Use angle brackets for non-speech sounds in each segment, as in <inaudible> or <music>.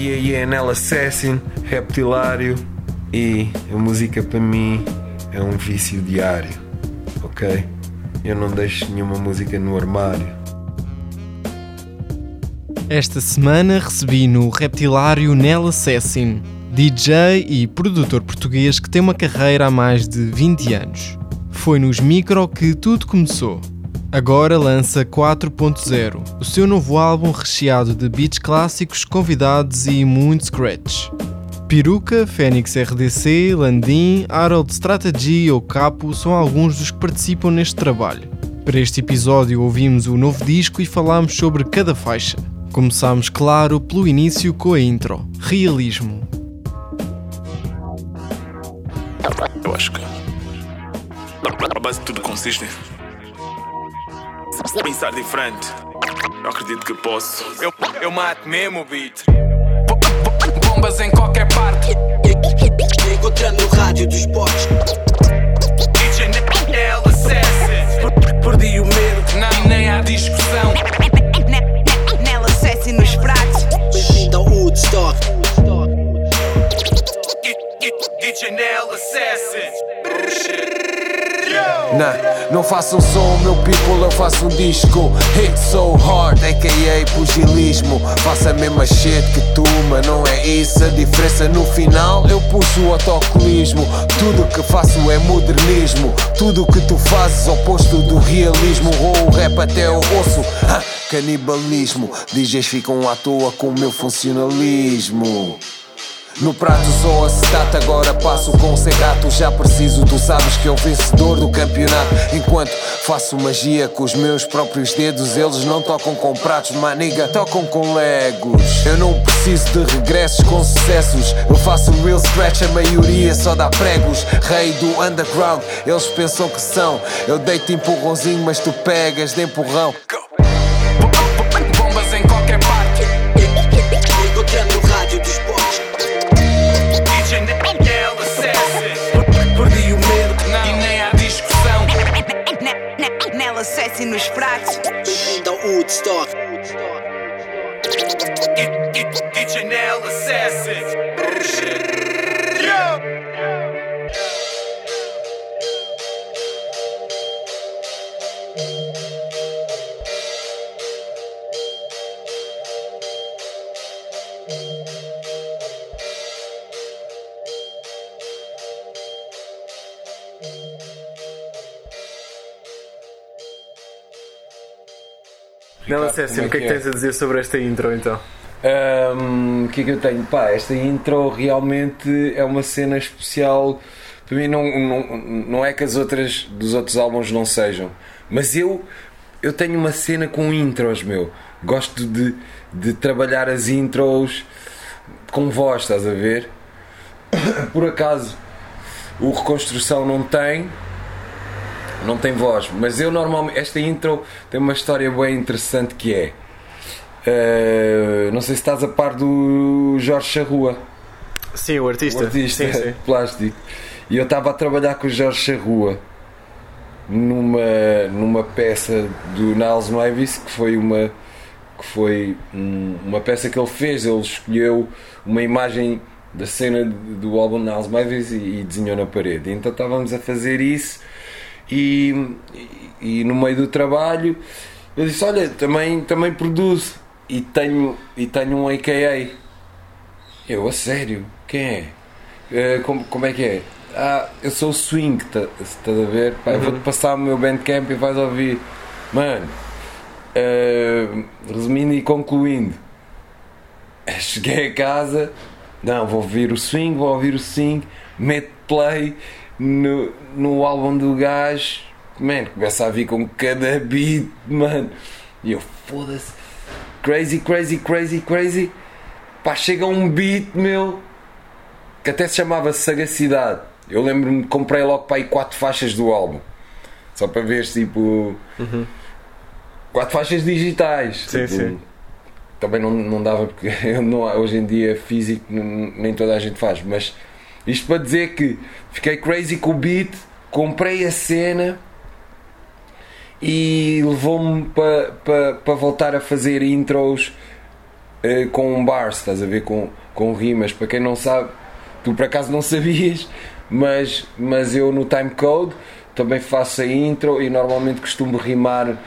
Nel Assassin, Reptilário e a música para mim é um vício diário, ok? Eu não deixo nenhuma música no armário. Esta semana recebi no Reptilário Nel Assassin, DJ e produtor português que tem uma carreira há mais de 20 anos. Foi nos micro que tudo começou. Agora lança 4.0, o seu novo álbum recheado de beats clássicos, convidados e muito scratch. Peruca, Fênix RDC, Landim, Harold Strategy ou Capo são alguns dos que participam neste trabalho. Para este episódio ouvimos o novo disco e falámos sobre cada faixa. Começámos, claro, pelo início com a intro, Realismo. Eu acho que. A base de tudo consiste pensar diferente. Eu acredito que posso. Eu, eu mato mesmo o beat. Bombas em qualquer parte. Encontrando no rádio dos postos. DJ Assassin. Perdi o medo. Não, nem há discussão. Não faço um som, meu people, eu faço um disco. Hit so hard, aka pugilismo. Faço a mesma shit que tu, mas não é isso. A diferença no final, eu puxo o autocolismo. Tudo que faço é modernismo. Tudo que tu fazes, oposto do realismo. Ou o rap até o osso. Ha, canibalismo. DJs ficam à toa com o meu funcionalismo. No prato sou acetato, agora passo com ser gato. Já preciso, tu sabes que é o vencedor do campeonato. Enquanto faço magia com os meus próprios dedos, eles não tocam com pratos, maniga, tocam com legos. Eu não preciso de regressos com sucessos. Eu faço real scratch, a maioria só dá pregos. Rei do underground, eles pensam que são. Eu deito empurrãozinho, mas tu pegas de empurrão. Nel Assassin, Assassin, o que é que tens a dizer sobre esta intro então? O que é que eu tenho? Pá, esta intro realmente é uma cena especial. Para mim, não, não, não é que as outras dos outros álbuns não sejam, mas eu, eu tenho uma cena com intros, meu. Gosto de, de trabalhar as intros com voz, estás a ver? <coughs> Por acaso, o Reconstrução não tem, não tem voz, mas eu normalmente. Esta intro tem uma história bem interessante que é. eh, não sei se estás a par do Jorge Charrua, Sim, o artista. o artista Sim, sim. plástico. E eu estava a trabalhar com o Jorge Charrua numa, numa peça do Niles Mavis que foi uma que foi um- uma peça que ele fez. Ele escolheu uma imagem da cena do álbum Niles Mavis e, e desenhou na parede. Então estávamos a fazer isso e, e, e no meio do trabalho eu disse, olha, também, também produzo e tenho, e tenho um AKA. Eu, a sério? Quem é? Eh, como, como é que é? Ah, eu sou o Swing, tá- estás a ver? Eu vou-te passar o meu bandcamp e vais ouvir. Mano, eh, resumindo e concluindo, <laughs> cheguei a casa, não, vou ouvir o swing, vou ouvir o swing, mete play no, no álbum do gajo, man, começa a vir com cada beat, mano. E eu, foda-se, crazy, crazy, crazy, crazy. Pá, chega um beat, meu, que até se chamava Sagacidade. Eu lembro-me, comprei logo para aí quatro faixas do álbum. Só para ver, tipo. Quatro faixas digitais. Sim, tipo, sim. Também não, não dava, porque <laughs> eu não, hoje em dia físico nem toda a gente faz. Mas isto para dizer que fiquei crazy com o beat, comprei a cena e levou-me para pa, pa voltar a fazer intros eh, com bars, estás a ver? Com, com rimas. Para quem não sabe, tu por acaso não <laughs> sabias, mas, mas eu no timecode também faço a intro e normalmente costumo rimar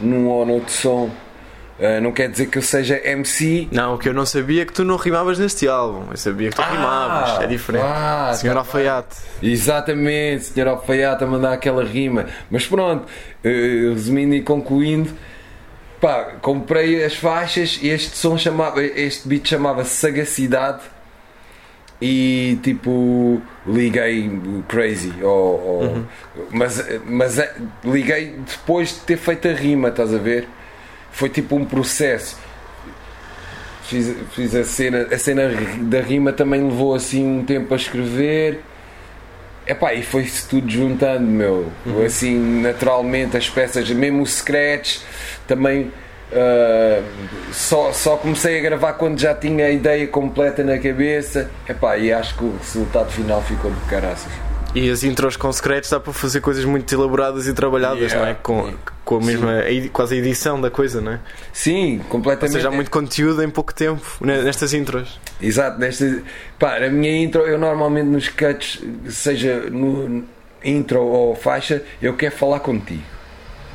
num ou noutro som. Eh, não quer dizer que eu seja MC. Não, o que eu não sabia é que tu não rimavas neste álbum. Eu sabia que tu rimavas. É diferente. ah, Senhor tá Alfaiate. Exatamente, Sr. Alfaiate a mandar aquela rima. Mas pronto, eh, resumindo e concluindo, pá, comprei as faixas e este som chamava, este beat chamava-se Sagacidade e tipo liguei crazy ou, ou- mas, mas eh, liguei depois de ter feito a rima, estás a ver? Foi tipo um processo. Fiz, fiz a cena, a cena da rima também levou assim um tempo a escrever. Epá, e foi-se tudo juntando, meu. Assim, naturalmente, as peças, mesmo o scratch, também ah, só, só comecei a gravar quando já tinha a ideia completa na cabeça. Epá, e acho que o resultado final ficou de caraças. E as intros com secretos dá para fazer coisas muito elaboradas e trabalhadas, Yeah. não é? Com, com a mesma, quase a edição da coisa, não é? Sim, Ou completamente. seja, há muito conteúdo em pouco tempo ne- nestas intros. Exato, nesta. Pá, a minha intro, eu normalmente nos cuts, seja no intro ou faixa, eu quero falar contigo.